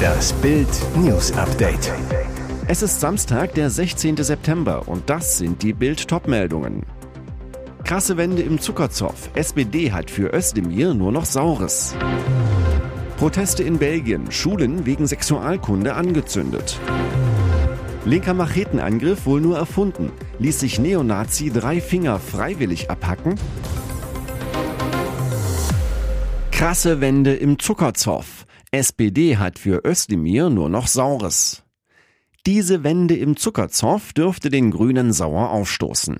Das Bild News Update. Es ist Samstag, der 16. September und das sind die Bild meldungen Krasse Wende im Zuckerzoff. SPD hat für Özdemir nur noch Saures. Proteste in Belgien. Schulen wegen Sexualkunde angezündet. Linker Machetenangriff wohl nur erfunden. Ließ sich Neonazi drei Finger freiwillig abhacken? Krasse Wende im Zuckerzoff. SPD hat für Özdemir nur noch Saures. Diese Wende im Zuckerzoff dürfte den Grünen sauer aufstoßen.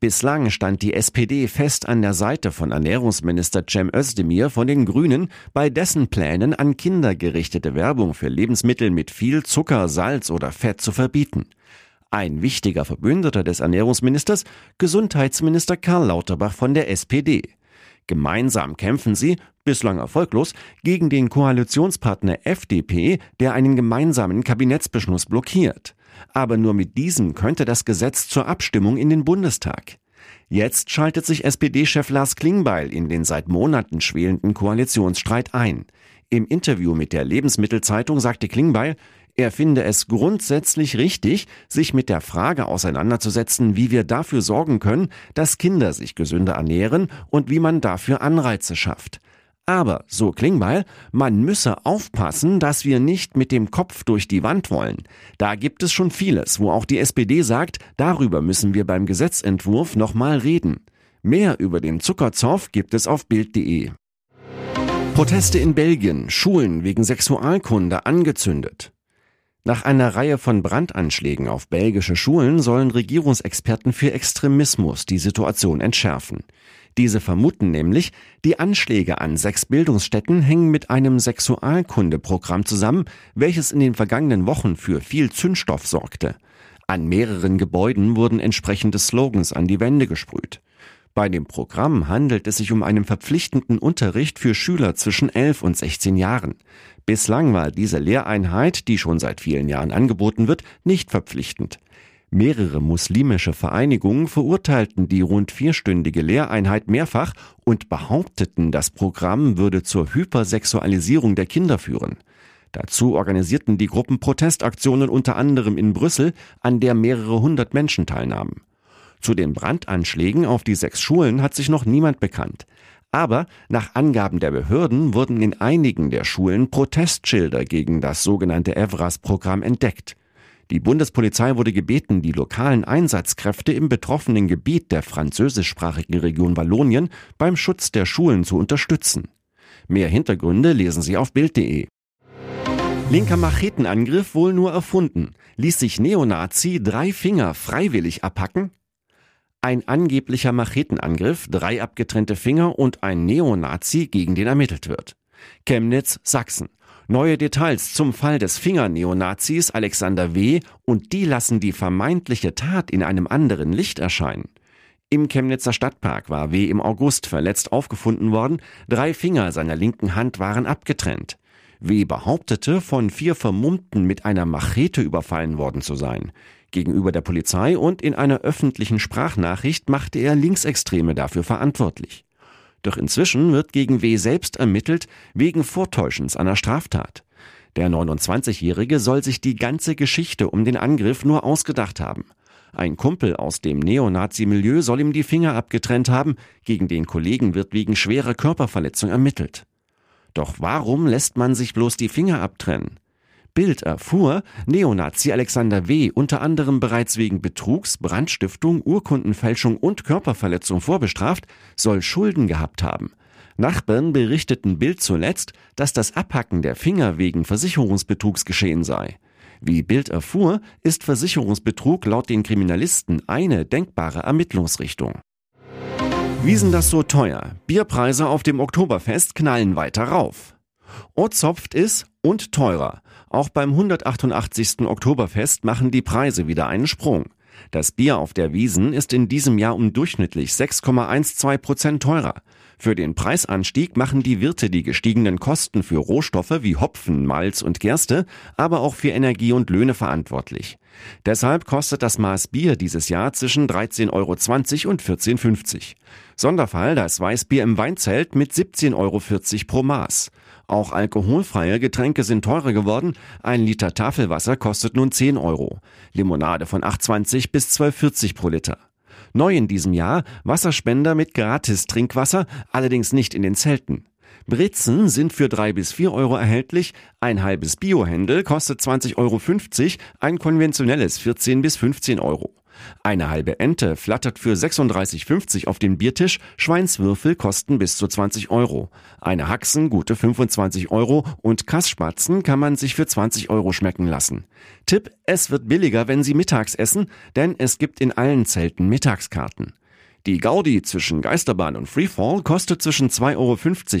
Bislang stand die SPD fest an der Seite von Ernährungsminister Cem Özdemir von den Grünen bei dessen Plänen an Kinder gerichtete Werbung für Lebensmittel mit viel Zucker, Salz oder Fett zu verbieten. Ein wichtiger Verbündeter des Ernährungsministers, Gesundheitsminister Karl Lauterbach von der SPD. Gemeinsam kämpfen sie, bislang erfolglos, gegen den Koalitionspartner FDP, der einen gemeinsamen Kabinettsbeschluss blockiert. Aber nur mit diesem könnte das Gesetz zur Abstimmung in den Bundestag. Jetzt schaltet sich SPD-Chef Lars Klingbeil in den seit Monaten schwelenden Koalitionsstreit ein. Im Interview mit der Lebensmittelzeitung sagte Klingbeil, er finde es grundsätzlich richtig, sich mit der Frage auseinanderzusetzen, wie wir dafür sorgen können, dass Kinder sich gesünder ernähren und wie man dafür Anreize schafft. Aber, so Klingbeil, man müsse aufpassen, dass wir nicht mit dem Kopf durch die Wand wollen. Da gibt es schon vieles, wo auch die SPD sagt, darüber müssen wir beim Gesetzentwurf nochmal reden. Mehr über den Zuckerzoff gibt es auf Bild.de. Proteste in Belgien, Schulen wegen Sexualkunde angezündet. Nach einer Reihe von Brandanschlägen auf belgische Schulen sollen Regierungsexperten für Extremismus die Situation entschärfen. Diese vermuten nämlich, die Anschläge an sechs Bildungsstätten hängen mit einem Sexualkundeprogramm zusammen, welches in den vergangenen Wochen für viel Zündstoff sorgte. An mehreren Gebäuden wurden entsprechende Slogans an die Wände gesprüht. Bei dem Programm handelt es sich um einen verpflichtenden Unterricht für Schüler zwischen 11 und 16 Jahren. Bislang war diese Lehreinheit, die schon seit vielen Jahren angeboten wird, nicht verpflichtend. Mehrere muslimische Vereinigungen verurteilten die rund vierstündige Lehreinheit mehrfach und behaupteten, das Programm würde zur Hypersexualisierung der Kinder führen. Dazu organisierten die Gruppen Protestaktionen unter anderem in Brüssel, an der mehrere hundert Menschen teilnahmen. Zu den Brandanschlägen auf die sechs Schulen hat sich noch niemand bekannt. Aber nach Angaben der Behörden wurden in einigen der Schulen Protestschilder gegen das sogenannte Evras-Programm entdeckt. Die Bundespolizei wurde gebeten, die lokalen Einsatzkräfte im betroffenen Gebiet der französischsprachigen Region Wallonien beim Schutz der Schulen zu unterstützen. Mehr Hintergründe lesen Sie auf Bild.de. Linker Machetenangriff wohl nur erfunden. Ließ sich Neonazi drei Finger freiwillig abhacken? Ein angeblicher Machetenangriff, drei abgetrennte Finger und ein Neonazi, gegen den ermittelt wird. Chemnitz, Sachsen. Neue Details zum Fall des Finger-Neonazis Alexander W. und die lassen die vermeintliche Tat in einem anderen Licht erscheinen. Im Chemnitzer Stadtpark war W. im August verletzt aufgefunden worden, drei Finger seiner linken Hand waren abgetrennt. W. behauptete, von vier Vermummten mit einer Machete überfallen worden zu sein. Gegenüber der Polizei und in einer öffentlichen Sprachnachricht machte er Linksextreme dafür verantwortlich. Doch inzwischen wird gegen W selbst ermittelt wegen Vortäuschens einer Straftat. Der 29-Jährige soll sich die ganze Geschichte um den Angriff nur ausgedacht haben. Ein Kumpel aus dem Neonazi-Milieu soll ihm die Finger abgetrennt haben, gegen den Kollegen wird wegen schwerer Körperverletzung ermittelt. Doch warum lässt man sich bloß die Finger abtrennen? Bild erfuhr, Neonazi Alexander W. unter anderem bereits wegen Betrugs, Brandstiftung, Urkundenfälschung und Körperverletzung vorbestraft, soll Schulden gehabt haben. Nachbarn berichteten Bild zuletzt, dass das Abhacken der Finger wegen Versicherungsbetrugs geschehen sei. Wie Bild erfuhr, ist Versicherungsbetrug laut den Kriminalisten eine denkbare Ermittlungsrichtung. Wiesen das so teuer? Bierpreise auf dem Oktoberfest knallen weiter rauf. Ozopft ist und teurer. Auch beim 188. Oktoberfest machen die Preise wieder einen Sprung. Das Bier auf der Wiesen ist in diesem Jahr um durchschnittlich 6,12 Prozent teurer. Für den Preisanstieg machen die Wirte die gestiegenen Kosten für Rohstoffe wie Hopfen, Malz und Gerste, aber auch für Energie und Löhne verantwortlich. Deshalb kostet das Maß Bier dieses Jahr zwischen 13,20 Euro und 14,50 Sonderfall das Weißbier im Weinzelt mit 17,40 Euro pro Maß. Auch alkoholfreie Getränke sind teurer geworden. Ein Liter Tafelwasser kostet nun 10 Euro. Limonade von 8,20 bis 12,40 pro Liter. Neu in diesem Jahr Wasserspender mit gratis Trinkwasser, allerdings nicht in den Zelten. Brezen sind für drei bis vier Euro erhältlich, ein halbes Biohändel kostet 20,50 Euro, ein konventionelles 14 bis 15 Euro. Eine halbe Ente flattert für 36,50 auf den Biertisch, Schweinswürfel kosten bis zu 20 Euro. Eine Haxen gute 25 Euro und Kassspatzen kann man sich für 20 Euro schmecken lassen. Tipp, es wird billiger, wenn Sie mittags essen, denn es gibt in allen Zelten Mittagskarten. Die Gaudi zwischen Geisterbahn und Freefall kostet zwischen 2,50 Euro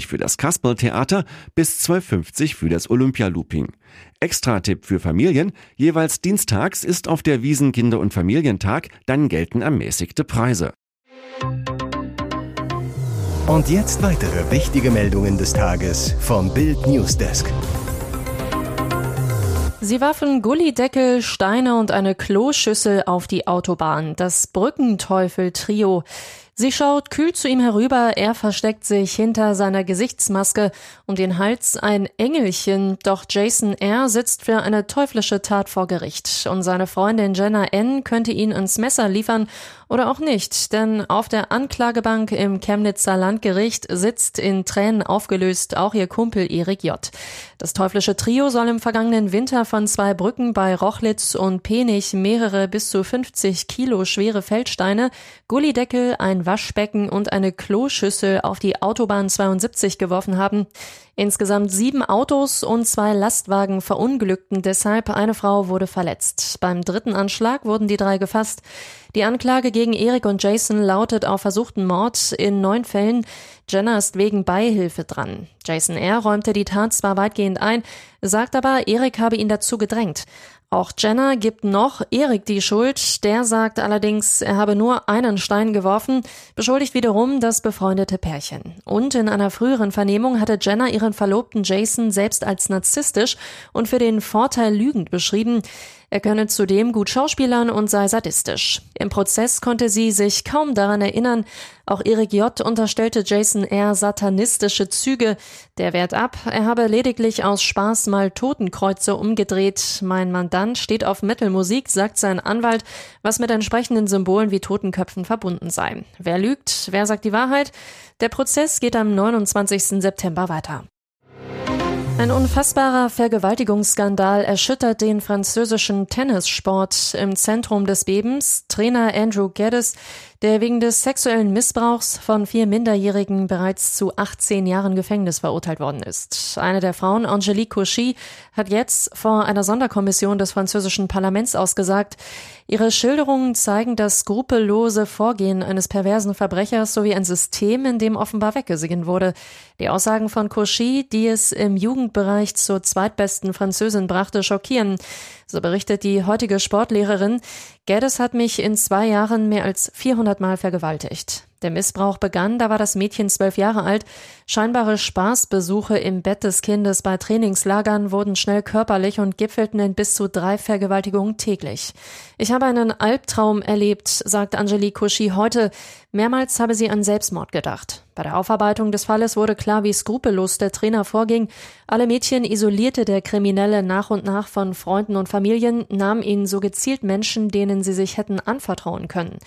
für das Kasperltheater bis 12,50 Euro für das Olympialooping. Extra-Tipp für Familien, jeweils dienstags ist auf der Wiesen Kinder- und Familientag, dann gelten ermäßigte Preise. Und jetzt weitere wichtige Meldungen des Tages vom Bild Newsdesk. Sie warfen Gullideckel, Steine und eine Kloschüssel auf die Autobahn. Das Brückenteufel-Trio. Sie schaut kühl zu ihm herüber, er versteckt sich hinter seiner Gesichtsmaske, um den Hals ein Engelchen, doch Jason R. sitzt für eine teuflische Tat vor Gericht und seine Freundin Jenna N. könnte ihn ins Messer liefern oder auch nicht, denn auf der Anklagebank im Chemnitzer Landgericht sitzt in Tränen aufgelöst auch ihr Kumpel Erik J. Das teuflische Trio soll im vergangenen Winter von zwei Brücken bei Rochlitz und Penich mehrere bis zu 50 Kilo schwere Feldsteine, Gullideckel, ein Waschbecken und eine Kloschüssel auf die Autobahn 72 geworfen haben. Insgesamt sieben Autos und zwei Lastwagen verunglückten deshalb. Eine Frau wurde verletzt. Beim dritten Anschlag wurden die drei gefasst. Die Anklage gegen Erik und Jason lautet auf versuchten Mord in neun Fällen. Jenna ist wegen Beihilfe dran. Jason R. räumte die Tat zwar weitgehend ein, sagt aber, Erik habe ihn dazu gedrängt. Auch Jenna gibt noch Erik die Schuld. Der sagt allerdings, er habe nur einen Stein geworfen, beschuldigt wiederum das befreundete Pärchen. Und in einer früheren Vernehmung hatte Jenna ihren Verlobten Jason selbst als narzisstisch und für den Vorteil lügend beschrieben. Er könne zudem gut schauspielern und sei sadistisch. Im Prozess konnte sie sich kaum daran erinnern. Auch Erik J. unterstellte Jason R. satanistische Züge. Der wehrt ab. Er habe lediglich aus Spaß mal Totenkreuze umgedreht. Mein Mandant steht auf Metalmusik, sagt sein Anwalt, was mit entsprechenden Symbolen wie Totenköpfen verbunden sei. Wer lügt? Wer sagt die Wahrheit? Der Prozess geht am 29. September weiter. Ein unfassbarer Vergewaltigungsskandal erschüttert den französischen Tennissport. Im Zentrum des Bebens Trainer Andrew Geddes, der wegen des sexuellen Missbrauchs von vier Minderjährigen bereits zu 18 Jahren Gefängnis verurteilt worden ist. Eine der Frauen, Angelique Cauchy, hat jetzt vor einer Sonderkommission des französischen Parlaments ausgesagt, ihre Schilderungen zeigen das skrupellose Vorgehen eines perversen Verbrechers sowie ein System, in dem offenbar weggesehen wurde. Die Aussagen von Cauchy, die es im Jugendbereich zur zweitbesten Französin brachte, schockieren. So berichtet die heutige Sportlehrerin, Geddes hat mich in zwei Jahren mehr als 400 Mal vergewaltigt. Der Missbrauch begann, da war das Mädchen zwölf Jahre alt. Scheinbare Spaßbesuche im Bett des Kindes bei Trainingslagern wurden schnell körperlich und gipfelten in bis zu drei Vergewaltigungen täglich. Ich habe einen Albtraum erlebt, sagt Angelique Cauchy heute. Mehrmals habe sie an Selbstmord gedacht. Bei der Aufarbeitung des Falles wurde klar, wie skrupellos der Trainer vorging. Alle Mädchen isolierte der Kriminelle nach und nach von Freunden und Familien, nahm ihnen so gezielt Menschen, denen sie sich hätten anvertrauen können.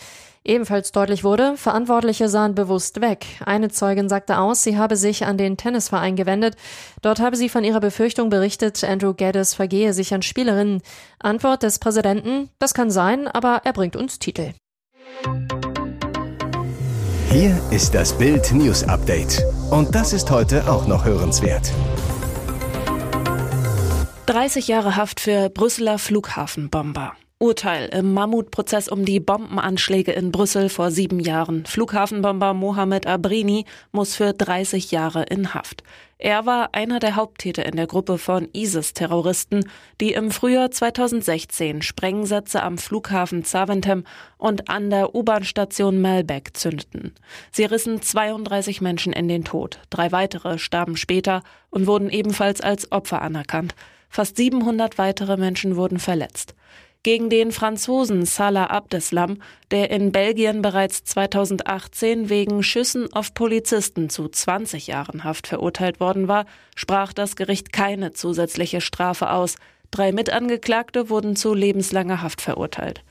Ebenfalls deutlich wurde, Verantwortliche sahen bewusst weg. Eine Zeugin sagte aus, sie habe sich an den Tennisverein gewendet. Dort habe sie von ihrer Befürchtung berichtet, Andrew Geddes vergehe sich an Spielerinnen. Antwort des Präsidenten, das kann sein, aber er bringt uns Titel. Hier ist das Bild News Update. Und das ist heute auch noch hörenswert. 30 Jahre Haft für Brüsseler Flughafenbomber. Urteil im Mammutprozess um die Bombenanschläge in Brüssel vor sieben Jahren. Flughafenbomber Mohamed Abrini muss für 30 Jahre in Haft. Er war einer der Haupttäter in der Gruppe von ISIS-Terroristen, die im Frühjahr 2016 Sprengsätze am Flughafen Zaventem und an der U-Bahn-Station Melbeck zündeten. Sie rissen 32 Menschen in den Tod. Drei weitere starben später und wurden ebenfalls als Opfer anerkannt. Fast 700 weitere Menschen wurden verletzt. Gegen den Franzosen Salah Abdeslam, der in Belgien bereits 2018 wegen Schüssen auf Polizisten zu 20 Jahren Haft verurteilt worden war, sprach das Gericht keine zusätzliche Strafe aus. Drei Mitangeklagte wurden zu lebenslanger Haft verurteilt.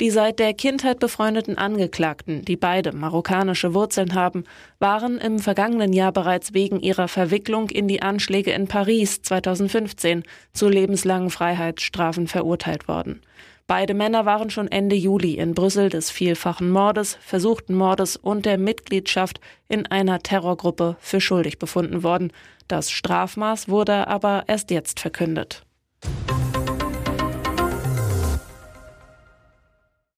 Die seit der Kindheit befreundeten Angeklagten, die beide marokkanische Wurzeln haben, waren im vergangenen Jahr bereits wegen ihrer Verwicklung in die Anschläge in Paris 2015 zu lebenslangen Freiheitsstrafen verurteilt worden. Beide Männer waren schon Ende Juli in Brüssel des vielfachen Mordes, versuchten Mordes und der Mitgliedschaft in einer Terrorgruppe für schuldig befunden worden. Das Strafmaß wurde aber erst jetzt verkündet.